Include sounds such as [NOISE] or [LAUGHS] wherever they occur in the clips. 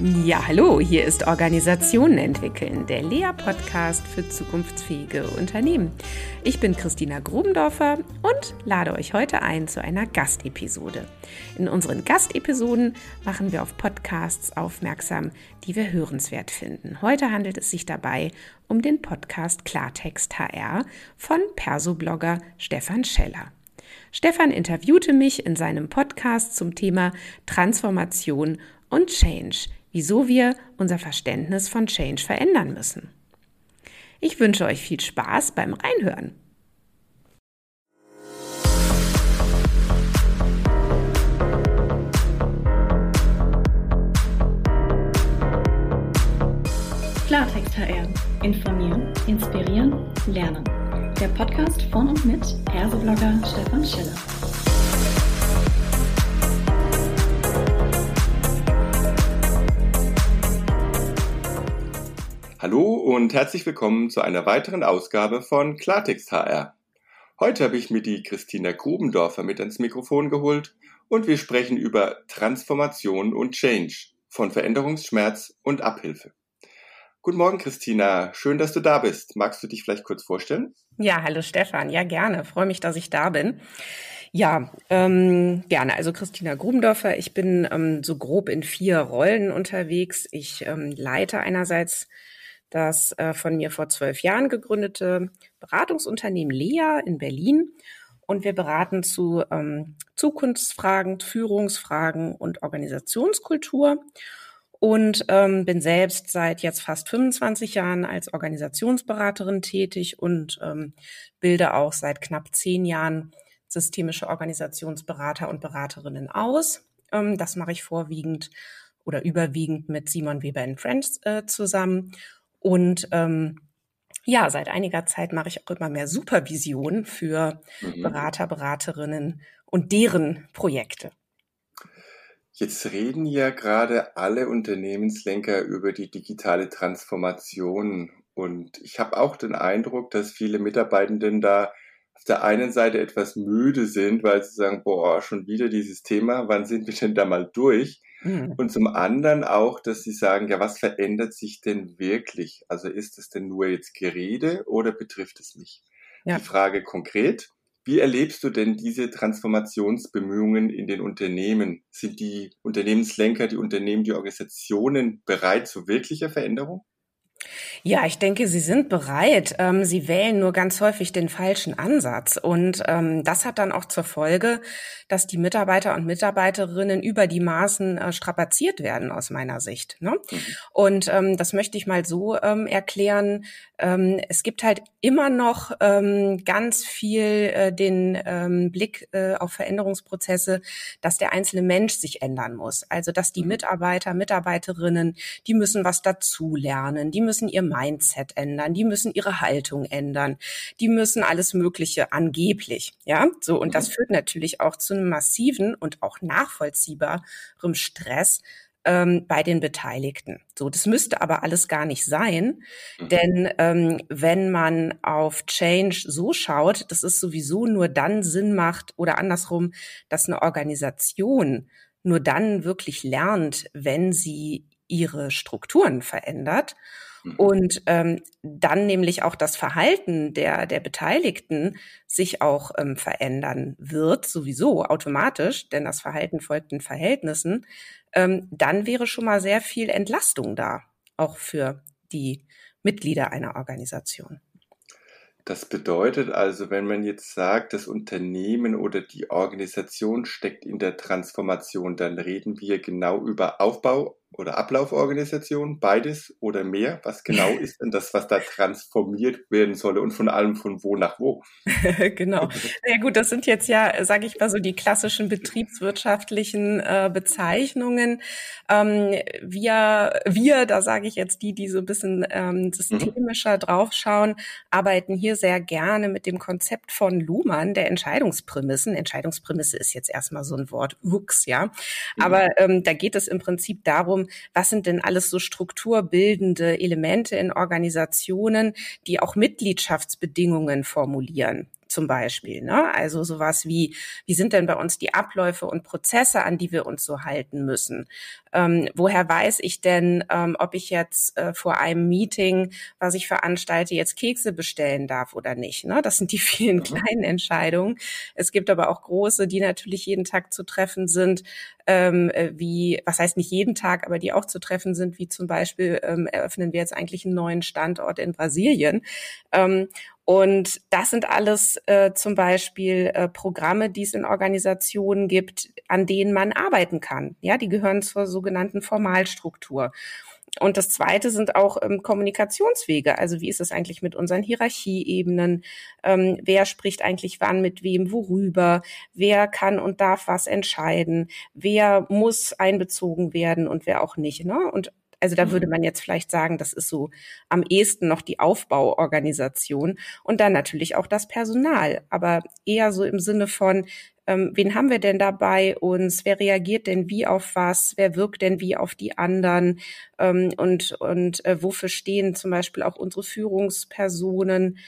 Ja, hallo, hier ist Organisationen entwickeln, der Lea-Podcast für zukunftsfähige Unternehmen. Ich bin Christina Grubendorfer und lade euch heute ein zu einer Gastepisode. In unseren Gastepisoden machen wir auf Podcasts aufmerksam, die wir hörenswert finden. Heute handelt es sich dabei um den Podcast Klartext HR von Persoblogger Stefan Scheller. Stefan interviewte mich in seinem Podcast zum Thema Transformation und Change – wieso wir unser Verständnis von Change verändern müssen. Ich wünsche euch viel Spaß beim Reinhören. Klartext HR. Informieren, inspirieren, lernen. Der Podcast von und mit Persoblogger Stefan Schiller. Hallo und herzlich willkommen zu einer weiteren Ausgabe von Klartext HR. Heute habe ich mir die Christina Grubendorfer mit ans Mikrofon geholt und wir sprechen über Transformation und Change von Veränderungsschmerz und Abhilfe. Guten Morgen, Christina. Schön, dass du da bist. Magst du dich vielleicht kurz vorstellen? Ja, hallo Stefan. Ja, gerne. Freue mich, dass ich da bin. Ja, ähm, gerne. Also Christina Grubendorfer. Ich bin ähm, so grob in vier Rollen unterwegs. Ich ähm, leite einerseits das äh, von mir vor zwölf Jahren gegründete Beratungsunternehmen Lea in Berlin. Und wir beraten zu ähm, Zukunftsfragen, Führungsfragen und Organisationskultur. Und ähm, bin selbst seit jetzt fast 25 Jahren als Organisationsberaterin tätig und ähm, bilde auch seit knapp zehn Jahren systemische Organisationsberater und Beraterinnen aus. Ähm, das mache ich vorwiegend oder überwiegend mit Simon Weber Friends äh, zusammen. Und ähm, ja, seit einiger Zeit mache ich auch immer mehr Supervision für mhm. Berater, Beraterinnen und deren Projekte. Jetzt reden ja gerade alle Unternehmenslenker über die digitale Transformation. Und ich habe auch den Eindruck, dass viele Mitarbeitenden da auf der einen Seite etwas müde sind, weil sie sagen, boah, schon wieder dieses Thema, wann sind wir denn da mal durch? Mhm. Und zum anderen auch, dass sie sagen, ja, was verändert sich denn wirklich? Also ist es denn nur jetzt Gerede oder betrifft es mich? Ja. Die Frage konkret, wie erlebst du denn diese Transformationsbemühungen in den Unternehmen? Sind die Unternehmenslenker, die Unternehmen, die Organisationen bereit zu wirklicher Veränderung? Ja, ich denke, Sie sind bereit. Ähm, Sie wählen nur ganz häufig den falschen Ansatz. Und ähm, das hat dann auch zur Folge, dass die Mitarbeiter und Mitarbeiterinnen über die Maßen äh, strapaziert werden, aus meiner Sicht. Ne? Mhm. Und ähm, das möchte ich mal so ähm, erklären. Ähm, es gibt halt immer noch ganz viel äh, den Blick äh, auf Veränderungsprozesse, dass der einzelne Mensch sich ändern muss. Also, dass die mhm. Mitarbeiter, Mitarbeiterinnen, die müssen was dazulernen, die müssen ihr Mindset ändern, die müssen ihre Haltung ändern, die müssen alles Mögliche angeblich, ja, so und das mhm. führt natürlich auch zu einem massiven und auch nachvollziehbarem Stress ähm, bei den Beteiligten. So, das müsste aber alles gar nicht sein, mhm. denn ähm, wenn man auf Change so schaut, das ist sowieso nur dann Sinn macht oder andersrum, dass eine Organisation nur dann wirklich lernt, wenn sie ihre Strukturen verändert. Und ähm, dann nämlich auch das Verhalten der, der Beteiligten sich auch ähm, verändern wird, sowieso automatisch, denn das Verhalten folgt den Verhältnissen, ähm, dann wäre schon mal sehr viel Entlastung da, auch für die Mitglieder einer Organisation. Das bedeutet also, wenn man jetzt sagt, das Unternehmen oder die Organisation steckt in der Transformation, dann reden wir genau über Aufbau oder Ablauforganisation, beides oder mehr? Was genau [LAUGHS] ist denn das, was da transformiert werden solle und von allem von wo nach wo? [LAUGHS] genau. [LAUGHS] Ja gut, das sind jetzt ja, sage ich mal so, die klassischen betriebswirtschaftlichen äh, Bezeichnungen. Ähm, wir, wir, da sage ich jetzt die, die so ein bisschen ähm, systemischer mhm. draufschauen, arbeiten hier sehr gerne mit dem Konzept von Luhmann, der Entscheidungsprämissen. Entscheidungsprämisse ist jetzt erstmal so ein Wort, Wux, ja. Mhm. Aber ähm, da geht es im Prinzip darum, darum, was sind denn alles so strukturbildende Elemente in Organisationen, die auch Mitgliedschaftsbedingungen formulieren. zum Beispiel. Ne? Also sowas wie, wie sind denn bei uns die Abläufe und Prozesse, an die wir uns so halten müssen? Ähm, woher weiß ich denn, ähm, ob ich jetzt äh, vor einem Meeting, was ich veranstalte, jetzt Kekse bestellen darf oder nicht? Ne? Das sind die [LAUGHS] vielen kleinen Entscheidungen. Es gibt aber auch große, die natürlich jeden Tag zu treffen sind, ähm, äh, wie, was heißt nicht jeden Tag, aber die auch zu treffen sind, wie zum Beispiel ähm, eröffnen wir jetzt eigentlich einen neuen Standort in Brasilien. Ähm, und das sind alles äh, zum Beispiel äh, Programme, die es in Organisationen gibt, an denen man arbeiten kann. Ja, die gehören zur sogenannten Formalstruktur. Und das Zweite sind auch ähm, Kommunikationswege. Also wie ist es eigentlich mit unseren Hierarchieebenen? Ähm, wer spricht eigentlich wann mit wem, worüber? Wer kann und darf was entscheiden? Wer muss einbezogen werden und wer auch nicht? Ne? Und also da würde mhm. man jetzt vielleicht sagen, das ist so am ehesten noch die Aufbauorganisation und dann natürlich auch das Personal, aber eher so im Sinne von, ähm, wen haben wir denn da bei uns? Wer reagiert denn wie auf was? Wer wirkt denn wie auf die anderen? Ähm, und und äh, wofür stehen zum Beispiel auch unsere Führungspersonen?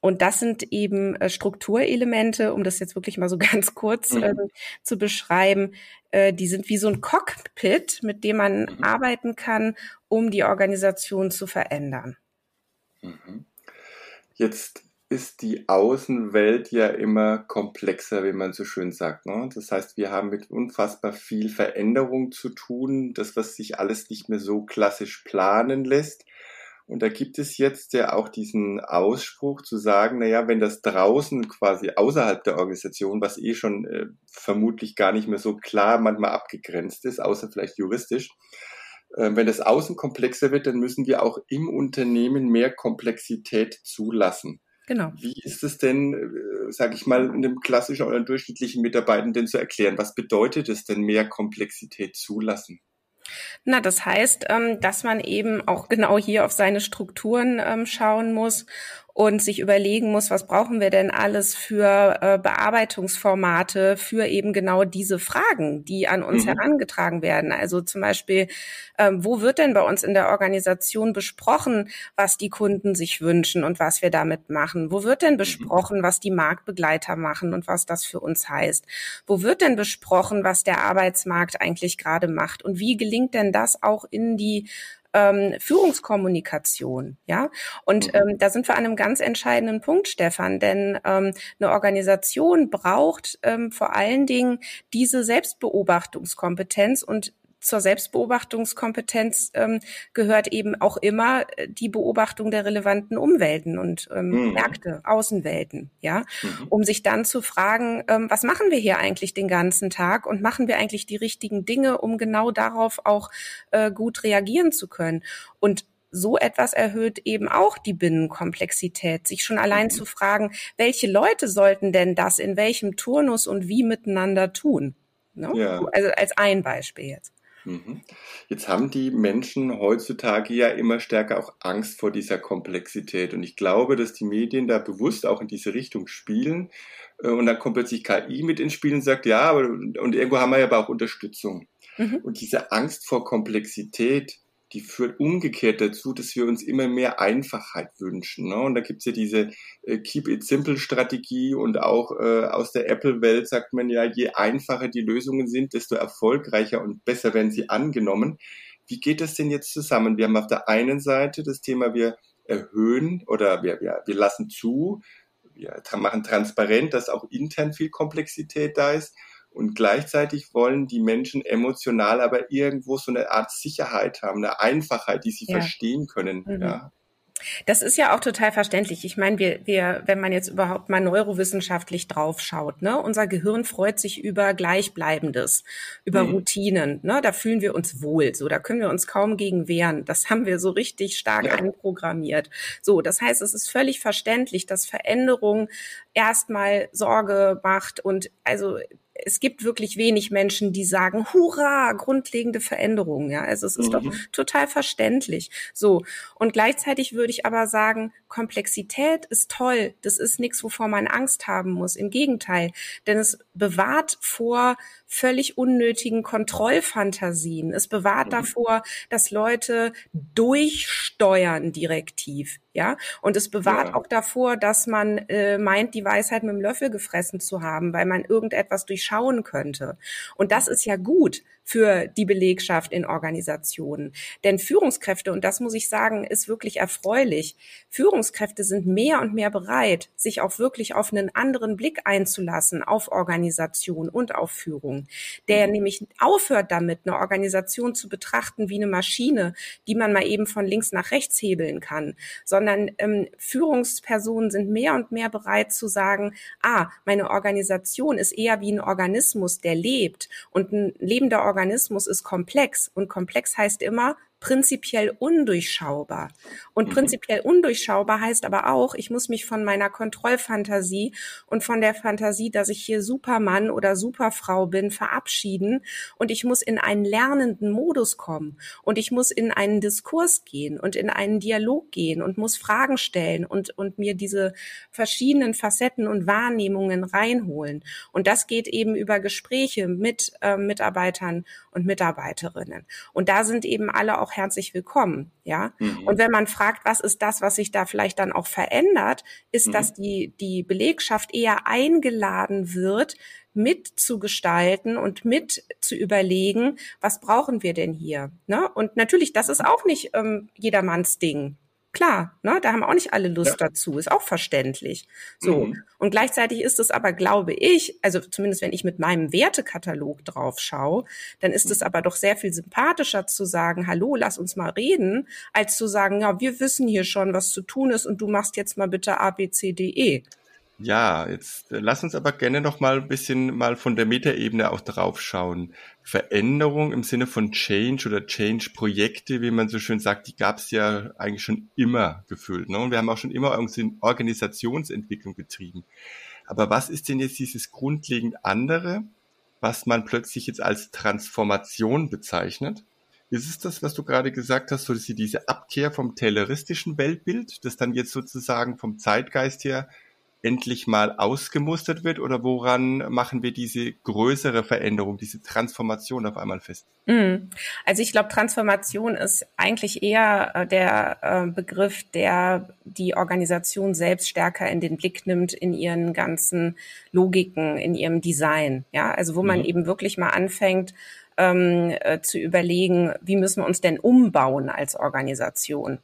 Und das sind eben äh, Strukturelemente, um das jetzt wirklich mal so [LAUGHS] ganz kurz mhm. äh, zu beschreiben. Äh, die sind wie so ein Cockpit, mit dem man mhm. arbeiten kann, um die Organisation zu verändern. Mhm. Jetzt ist die Außenwelt ja immer komplexer, wie man so schön sagt. Ne? Das heißt, wir haben mit unfassbar viel Veränderung zu tun, das, was sich alles nicht mehr so klassisch planen lässt. Und da gibt es jetzt ja auch diesen Ausspruch zu sagen, naja, wenn das draußen quasi außerhalb der Organisation, was eh schon äh, vermutlich gar nicht mehr so klar manchmal abgegrenzt ist, außer vielleicht juristisch, äh, wenn das außen komplexer wird, dann müssen wir auch im Unternehmen mehr Komplexität zulassen. Genau. Wie ist es denn, äh, sage ich mal, einem klassischen oder durchschnittlichen Mitarbeitenden zu erklären? Was bedeutet es denn, mehr Komplexität zulassen? Na, das heißt, ähm, dass man eben auch genau hier auf seine Strukturen ähm, schauen muss und sich überlegen muss, was brauchen wir denn alles für äh, Bearbeitungsformate für eben genau diese Fragen, die an uns mhm. herangetragen werden. Also zum Beispiel, ähm, wo wird denn bei uns in der Organisation besprochen, was die Kunden sich wünschen und was wir damit machen? Wo wird denn mhm. besprochen, was die Marktbegleiter machen und was das für uns heißt? Wo wird denn besprochen, was der Arbeitsmarkt eigentlich gerade macht? Und wie gelingt denn das auch in die ähm, Führungskommunikation, ja. Und mhm. ähm, da sind wir an einem ganz entscheidenden Punkt, Stefan, denn ähm, eine Organisation braucht ähm, vor allen Dingen diese Selbstbeobachtungskompetenz und zur Selbstbeobachtungskompetenz ähm, gehört eben auch immer äh, die Beobachtung der relevanten Umwelten und ähm, mhm. Märkte, Außenwelten, ja, mhm. um sich dann zu fragen, ähm, was machen wir hier eigentlich den ganzen Tag und machen wir eigentlich die richtigen Dinge, um genau darauf auch äh, gut reagieren zu können. Und so etwas erhöht eben auch die Binnenkomplexität, sich schon allein mhm. zu fragen, welche Leute sollten denn das in welchem Turnus und wie miteinander tun? Ne? Ja. Also als ein Beispiel jetzt. Mhm. Jetzt haben die Menschen heutzutage ja immer stärker auch Angst vor dieser Komplexität. Und ich glaube, dass die Medien da bewusst auch in diese Richtung spielen. Äh, und dann kommt plötzlich KI mit ins Spiel und sagt, ja, aber, und irgendwo haben wir ja aber auch Unterstützung. Mhm. Und diese Angst vor Komplexität, die führt umgekehrt dazu, dass wir uns immer mehr Einfachheit wünschen. Ne? Und da gibt's ja diese äh, Keep It Simple Strategie und auch äh, aus der Apple-Welt sagt man ja, je einfacher die Lösungen sind, desto erfolgreicher und besser werden sie angenommen. Wie geht das denn jetzt zusammen? Wir haben auf der einen Seite das Thema, wir erhöhen oder wir, wir, wir lassen zu, wir machen transparent, dass auch intern viel Komplexität da ist. Und gleichzeitig wollen die Menschen emotional aber irgendwo so eine Art Sicherheit haben, eine Einfachheit, die sie ja. verstehen können. Mhm. Ja. Das ist ja auch total verständlich. Ich meine, wir, wir, wenn man jetzt überhaupt mal neurowissenschaftlich draufschaut, ne, unser Gehirn freut sich über Gleichbleibendes, über mhm. Routinen, ne, da fühlen wir uns wohl, so, da können wir uns kaum gegen wehren. Das haben wir so richtig stark ja. einprogrammiert. So, das heißt, es ist völlig verständlich, dass Veränderung erstmal Sorge macht und also es gibt wirklich wenig Menschen, die sagen, hurra, grundlegende Veränderungen. Ja, also es ist mhm. doch total verständlich. So. Und gleichzeitig würde ich aber sagen, Komplexität ist toll. Das ist nichts, wovor man Angst haben muss. Im Gegenteil. Denn es bewahrt vor völlig unnötigen Kontrollfantasien. Es bewahrt mhm. davor, dass Leute durchsteuern direktiv. Ja, und es bewahrt ja. auch davor, dass man äh, meint, die Weisheit mit dem Löffel gefressen zu haben, weil man irgendetwas durchschauen könnte. Und das ist ja gut für die Belegschaft in Organisationen. Denn Führungskräfte, und das muss ich sagen, ist wirklich erfreulich, Führungskräfte sind mehr und mehr bereit, sich auch wirklich auf einen anderen Blick einzulassen auf Organisation und auf Führung, der mhm. nämlich aufhört damit, eine Organisation zu betrachten wie eine Maschine, die man mal eben von links nach rechts hebeln kann, sondern ähm, Führungspersonen sind mehr und mehr bereit zu sagen, ah, meine Organisation ist eher wie ein Organismus, der lebt. Und ein lebender Organismus ist komplex. Und komplex heißt immer, prinzipiell undurchschaubar. Und mhm. prinzipiell undurchschaubar heißt aber auch, ich muss mich von meiner Kontrollfantasie und von der Fantasie, dass ich hier Supermann oder Superfrau bin, verabschieden und ich muss in einen lernenden Modus kommen und ich muss in einen Diskurs gehen und in einen Dialog gehen und muss Fragen stellen und, und mir diese verschiedenen Facetten und Wahrnehmungen reinholen. Und das geht eben über Gespräche mit äh, Mitarbeitern und Mitarbeiterinnen. Und da sind eben alle auch herzlich willkommen, ja. Mhm. Und wenn man fragt, was ist das, was sich da vielleicht dann auch verändert, ist, mhm. dass die, die Belegschaft eher eingeladen wird, mitzugestalten und mit zu überlegen, was brauchen wir denn hier? Ne? Und natürlich, das ist auch nicht ähm, jedermanns Ding. Klar, ne, da haben auch nicht alle Lust ja. dazu, ist auch verständlich. So. Mhm. Und gleichzeitig ist es aber, glaube ich, also zumindest wenn ich mit meinem Wertekatalog drauf schaue, dann ist mhm. es aber doch sehr viel sympathischer zu sagen, hallo, lass uns mal reden, als zu sagen, ja, wir wissen hier schon, was zu tun ist und du machst jetzt mal bitte A, B, C, D, E. Ja, jetzt äh, lass uns aber gerne noch mal ein bisschen mal von der Metaebene auch drauf schauen. Veränderung im Sinne von Change oder Change-Projekte, wie man so schön sagt, die gab es ja eigentlich schon immer gefühlt. Ne? Und wir haben auch schon immer Organisationsentwicklung betrieben. Aber was ist denn jetzt dieses grundlegend andere, was man plötzlich jetzt als Transformation bezeichnet? Ist es das, was du gerade gesagt hast, so dass sie diese Abkehr vom tayloristischen Weltbild, das dann jetzt sozusagen vom Zeitgeist her endlich mal ausgemustert wird oder woran machen wir diese größere Veränderung, diese Transformation auf einmal fest? Mhm. Also ich glaube, Transformation ist eigentlich eher äh, der äh, Begriff, der die Organisation selbst stärker in den Blick nimmt in ihren ganzen Logiken, in ihrem Design. Ja, also wo man mhm. eben wirklich mal anfängt, ähm, äh, zu überlegen, wie müssen wir uns denn umbauen als Organisation?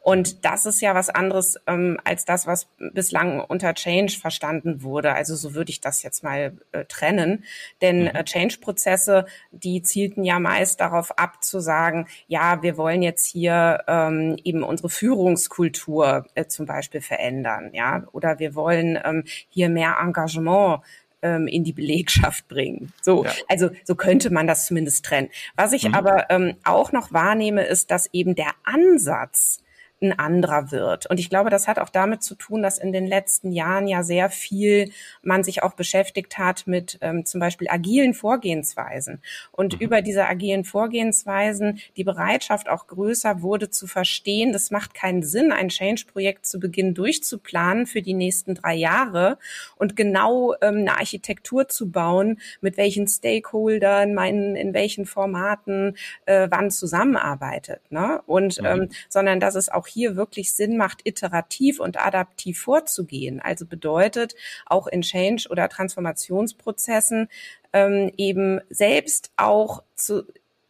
Und das ist ja was anderes ähm, als das, was bislang unter Change verstanden wurde. Also so würde ich das jetzt mal äh, trennen. Denn mhm. äh, Change-Prozesse, die zielten ja meist darauf ab zu sagen, ja, wir wollen jetzt hier ähm, eben unsere Führungskultur äh, zum Beispiel verändern, ja, oder wir wollen ähm, hier mehr Engagement ähm, in die Belegschaft bringen. So, ja. also so könnte man das zumindest trennen. Was ich mhm. aber ähm, auch noch wahrnehme, ist, dass eben der Ansatz ein anderer wird. Und ich glaube, das hat auch damit zu tun, dass in den letzten Jahren ja sehr viel man sich auch beschäftigt hat mit ähm, zum Beispiel agilen Vorgehensweisen. Und mhm. über diese agilen Vorgehensweisen die Bereitschaft auch größer wurde zu verstehen, das macht keinen Sinn, ein Change-Projekt zu Beginn durchzuplanen für die nächsten drei Jahre und genau ähm, eine Architektur zu bauen, mit welchen Stakeholdern, meinen, in welchen Formaten, äh, wann zusammenarbeitet. Ne? Und mhm. ähm, sondern dass es auch auch hier wirklich Sinn macht, iterativ und adaptiv vorzugehen. Also bedeutet auch in Change- oder Transformationsprozessen ähm, eben selbst auch zu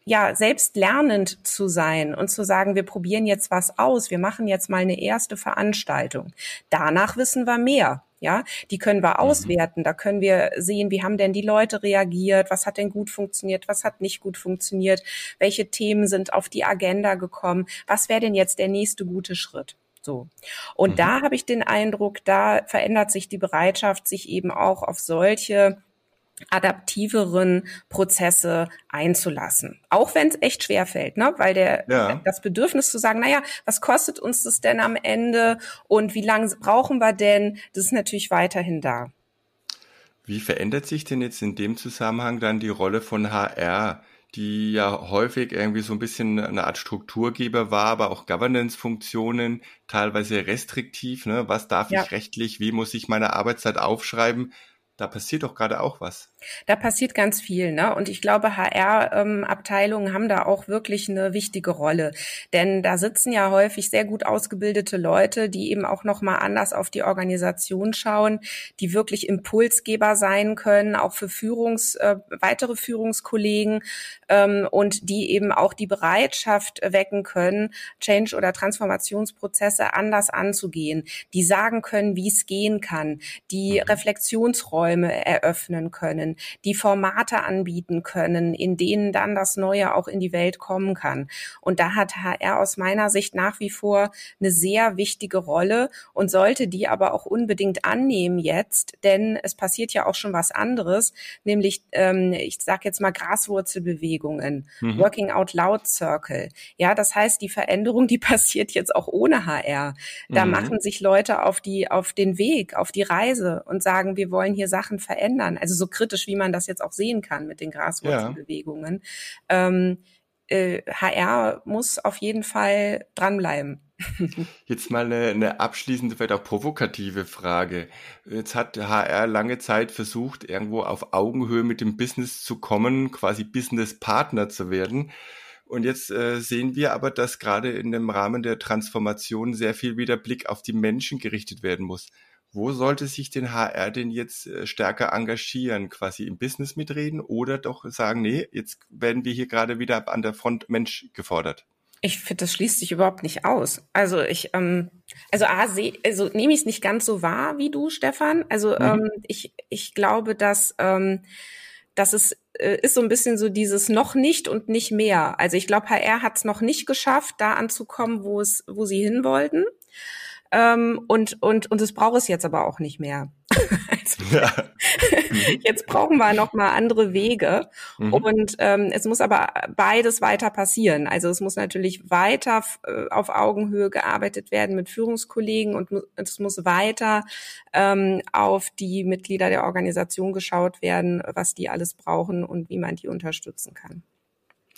ja, selbst lernend zu sein und zu sagen, wir probieren jetzt was aus, wir machen jetzt mal eine erste Veranstaltung. Danach wissen wir mehr. Ja, die können wir mhm. auswerten. Da können wir sehen, wie haben denn die Leute reagiert? Was hat denn gut funktioniert? Was hat nicht gut funktioniert? Welche Themen sind auf die Agenda gekommen? Was wäre denn jetzt der nächste gute Schritt? So. Und mhm. da habe ich den Eindruck, da verändert sich die Bereitschaft, sich eben auch auf solche adaptiveren Prozesse einzulassen. Auch wenn es echt schwer fällt, ne? weil der, ja. das Bedürfnis zu sagen, naja, was kostet uns das denn am Ende und wie lange brauchen wir denn, das ist natürlich weiterhin da. Wie verändert sich denn jetzt in dem Zusammenhang dann die Rolle von HR, die ja häufig irgendwie so ein bisschen eine Art Strukturgeber war, aber auch Governance-Funktionen, teilweise restriktiv, ne? Was darf ja. ich rechtlich, wie muss ich meine Arbeitszeit aufschreiben? Da passiert doch gerade auch was. Da passiert ganz viel, ne? Und ich glaube, HR-Abteilungen ähm, haben da auch wirklich eine wichtige Rolle. Denn da sitzen ja häufig sehr gut ausgebildete Leute, die eben auch nochmal anders auf die Organisation schauen, die wirklich Impulsgeber sein können, auch für Führungs, äh, weitere Führungskollegen ähm, und die eben auch die Bereitschaft wecken können, Change- oder Transformationsprozesse anders anzugehen, die sagen können, wie es gehen kann, die mhm. Reflexionsräume Räume eröffnen können, die Formate anbieten können, in denen dann das Neue auch in die Welt kommen kann. Und da hat HR aus meiner Sicht nach wie vor eine sehr wichtige Rolle und sollte die aber auch unbedingt annehmen jetzt, denn es passiert ja auch schon was anderes, nämlich ähm, ich sage jetzt mal Graswurzelbewegungen, mhm. Working Out Loud Circle. Ja, das heißt, die Veränderung, die [LAUGHS] passiert jetzt auch ohne HR. Da mhm. machen sich Leute auf die auf den Weg, auf die Reise und sagen, wir wollen hier Sachen verändern. Also so kritisch, wie man das jetzt auch sehen kann mit den Graswurzelbewegungen. Ja. Ähm, äh, HR muss auf jeden Fall dranbleiben. [LAUGHS] Jetzt mal eine, eine abschließende, vielleicht auch provokative Frage. Jetzt hat HR lange Zeit versucht, irgendwo auf Augenhöhe mit dem Business zu kommen, quasi Business-Partner zu werden. Und jetzt äh, sehen wir aber, dass gerade in dem Rahmen der Transformation sehr viel wieder Blick auf die Menschen gerichtet werden muss. Wo sollte sich den HR denn jetzt äh, stärker engagieren? Quasi im Business mitreden oder doch sagen, nee, jetzt werden wir hier gerade wieder an der Front Mensch gefordert? Ich finde, das schließt sich überhaupt nicht aus. Also ich, ähm, also A, seh, also nehme ich es nicht ganz so wahr wie du, Stefan. Also mhm. ähm, ich, ich glaube, dass, ähm, dass es äh, ist so ein bisschen so dieses noch nicht und nicht mehr. Also ich glaube, HR hat es noch nicht geschafft, da anzukommen, wo es, wo sie hin wollten. Ähm, und, und, und es braucht es jetzt aber auch nicht mehr. also, [LAUGHS] ja. [LAUGHS] jetzt brauchen wir noch mal andere Wege. Mhm. Und ähm, es muss aber beides weiter passieren. Also es muss natürlich weiter äh, auf Augenhöhe gearbeitet werden mit Führungskollegen und es muss weiter ähm, auf die Mitglieder der Organisation geschaut werden, was die alles brauchen und wie man die unterstützen kann.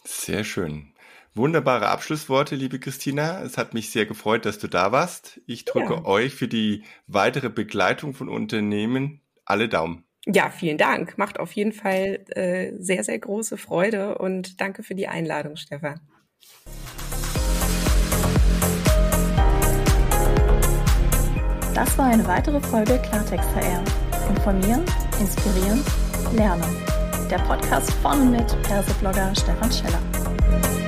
Sehr schön. Wunderbare Abschlussworte, liebe Christina. Es hat mich sehr gefreut, dass du da warst. Ich drücke ja. euch für die weitere Begleitung von Unternehmen alle Daumen. Ja, vielen Dank. Macht auf jeden Fall äh, sehr, sehr große Freude und danke für die Einladung, Stefan. Das war eine weitere Folge Klartext HR. Informieren, inspirieren, lernen. Der Podcast von und mit Perseblogger Stefan Scheller.